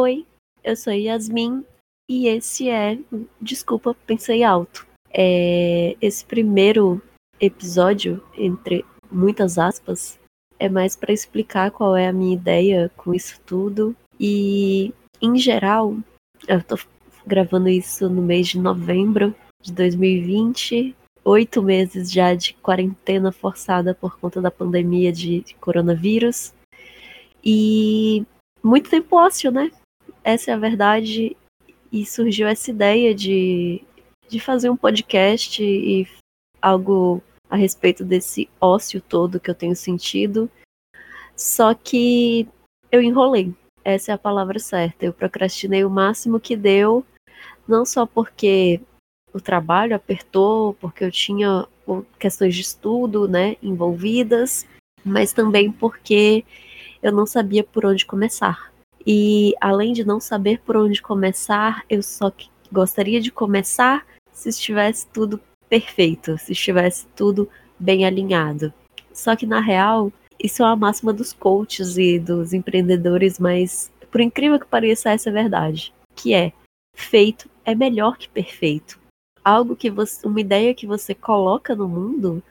Oi, eu sou Yasmin e esse é. Desculpa, pensei alto. É, esse primeiro episódio, entre muitas aspas, é mais para explicar qual é a minha ideia com isso tudo. E, em geral, eu tô gravando isso no mês de novembro de 2020, oito meses já de quarentena forçada por conta da pandemia de coronavírus. E muito tempo ócio, né? Essa é a verdade. E surgiu essa ideia de, de fazer um podcast e algo a respeito desse ócio todo que eu tenho sentido. Só que eu enrolei. Essa é a palavra certa. Eu procrastinei o máximo que deu, não só porque o trabalho apertou, porque eu tinha questões de estudo, né, envolvidas, mas também porque eu não sabia por onde começar. E além de não saber por onde começar, eu só gostaria de começar se estivesse tudo perfeito, se estivesse tudo bem alinhado. Só que na real, isso é uma máxima dos coaches e dos empreendedores, mas por incrível que pareça, essa é a verdade, que é feito é melhor que perfeito. Algo que você, uma ideia que você coloca no mundo,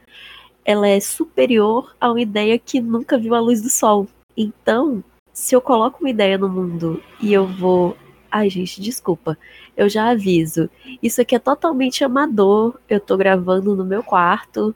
ela é superior a uma ideia que nunca viu a luz do sol. Então, se eu coloco uma ideia no mundo e eu vou. Ai, gente, desculpa. Eu já aviso. Isso aqui é totalmente amador. Eu tô gravando no meu quarto.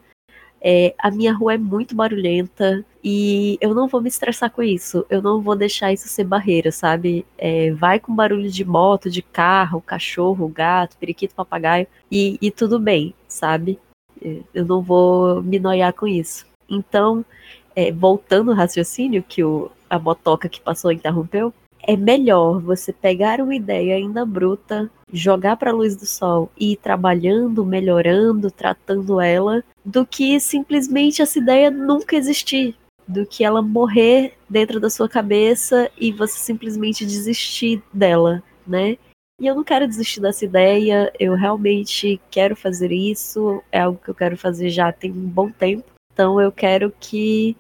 É, a minha rua é muito barulhenta e eu não vou me estressar com isso. Eu não vou deixar isso ser barreira, sabe? É, vai com barulho de moto, de carro, cachorro, gato, periquito, papagaio e, e tudo bem, sabe? É, eu não vou me noiar com isso. Então, é, voltando ao raciocínio que o, a motoca que passou interrompeu, é melhor você pegar uma ideia ainda bruta, jogar para a luz do sol e ir trabalhando, melhorando, tratando ela, do que simplesmente essa ideia nunca existir, do que ela morrer dentro da sua cabeça e você simplesmente desistir dela, né? E eu não quero desistir dessa ideia, eu realmente quero fazer isso, é algo que eu quero fazer já tem um bom tempo. Então eu quero que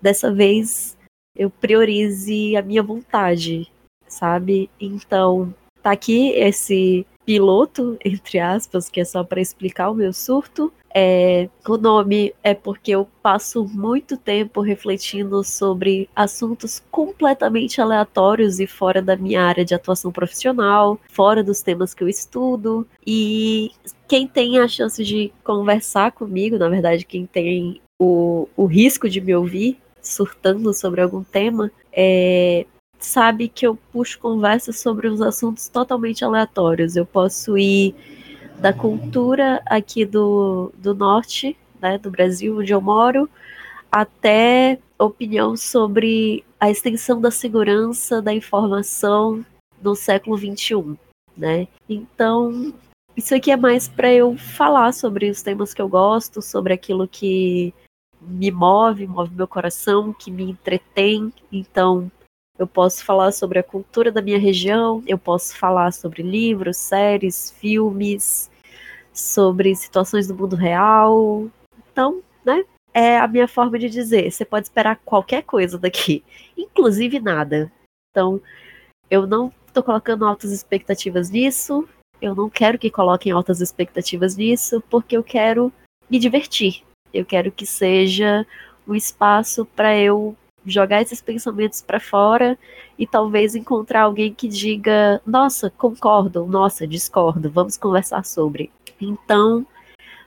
dessa vez eu priorize a minha vontade, sabe? Então, tá aqui esse piloto, entre aspas, que é só para explicar o meu surto. É, o nome é porque eu passo muito tempo refletindo sobre assuntos completamente aleatórios e fora da minha área de atuação profissional, fora dos temas que eu estudo. E quem tem a chance de conversar comigo, na verdade, quem tem o, o risco de me ouvir surtando sobre algum tema, é, sabe que eu puxo conversas sobre uns assuntos totalmente aleatórios. Eu posso ir da cultura aqui do, do norte, né, do Brasil, onde eu moro, até opinião sobre a extensão da segurança da informação no século XXI, né? Então, isso aqui é mais para eu falar sobre os temas que eu gosto, sobre aquilo que me move, move meu coração, que me entretém. Então, eu posso falar sobre a cultura da minha região, eu posso falar sobre livros, séries, filmes, sobre situações do mundo real. Então, né? É a minha forma de dizer. Você pode esperar qualquer coisa daqui, inclusive nada. Então, eu não estou colocando altas expectativas nisso. Eu não quero que coloquem altas expectativas nisso, porque eu quero me divertir. Eu quero que seja um espaço para eu jogar esses pensamentos para fora e talvez encontrar alguém que diga: "Nossa, concordo, nossa, discordo, vamos conversar sobre". Então,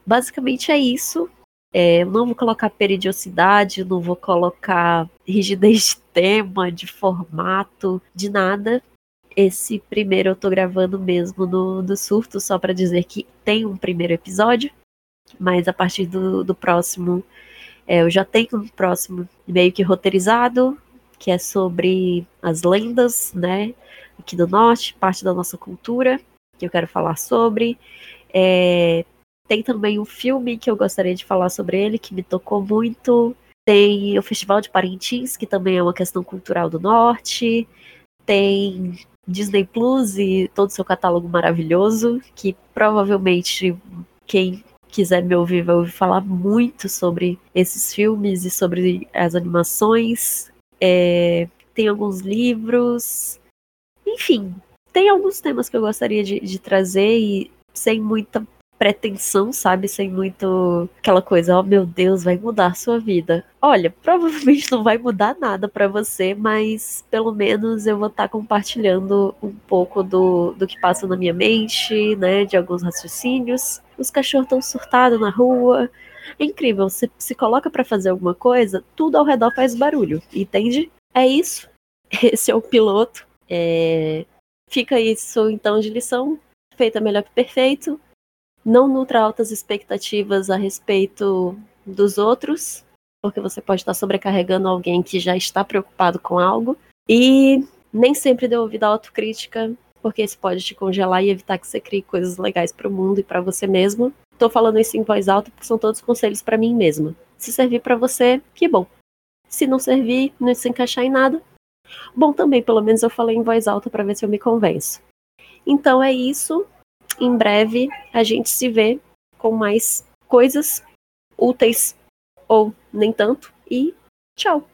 basicamente é isso. É, não vou colocar peridiosidade, não vou colocar rigidez de tema, de formato, de nada. Esse primeiro eu tô gravando mesmo no, no surto, só para dizer que tem um primeiro episódio mas a partir do, do próximo, é, eu já tenho um próximo meio que roteirizado, que é sobre as lendas, né, aqui do norte, parte da nossa cultura, que eu quero falar sobre. É, tem também um filme que eu gostaria de falar sobre ele, que me tocou muito. Tem o Festival de Parintins, que também é uma questão cultural do norte. Tem Disney Plus e todo o seu catálogo maravilhoso, que provavelmente quem quiser me ouvir, vai ouvir falar muito sobre esses filmes e sobre as animações. É, tem alguns livros. Enfim, tem alguns temas que eu gostaria de, de trazer e sem muita pretensão, sabe? Sem muito aquela coisa, oh meu Deus, vai mudar a sua vida. Olha, provavelmente não vai mudar nada para você, mas pelo menos eu vou estar tá compartilhando um pouco do, do que passa na minha mente, né? De alguns raciocínios. Os cachorros estão surtados na rua. É incrível, você se coloca para fazer alguma coisa, tudo ao redor faz barulho, entende? É isso. Esse é o piloto. É... Fica isso então de lição. Feita melhor que perfeito não nutra altas expectativas a respeito dos outros, porque você pode estar sobrecarregando alguém que já está preocupado com algo. E nem sempre dê ouvido à autocrítica, porque isso pode te congelar e evitar que você crie coisas legais para o mundo e para você mesmo. Estou falando isso em voz alta porque são todos conselhos para mim mesma. Se servir para você, que bom. Se não servir, não se encaixar em nada, bom também, pelo menos eu falei em voz alta para ver se eu me convenço. Então é isso em breve a gente se vê com mais coisas úteis ou nem tanto. E tchau!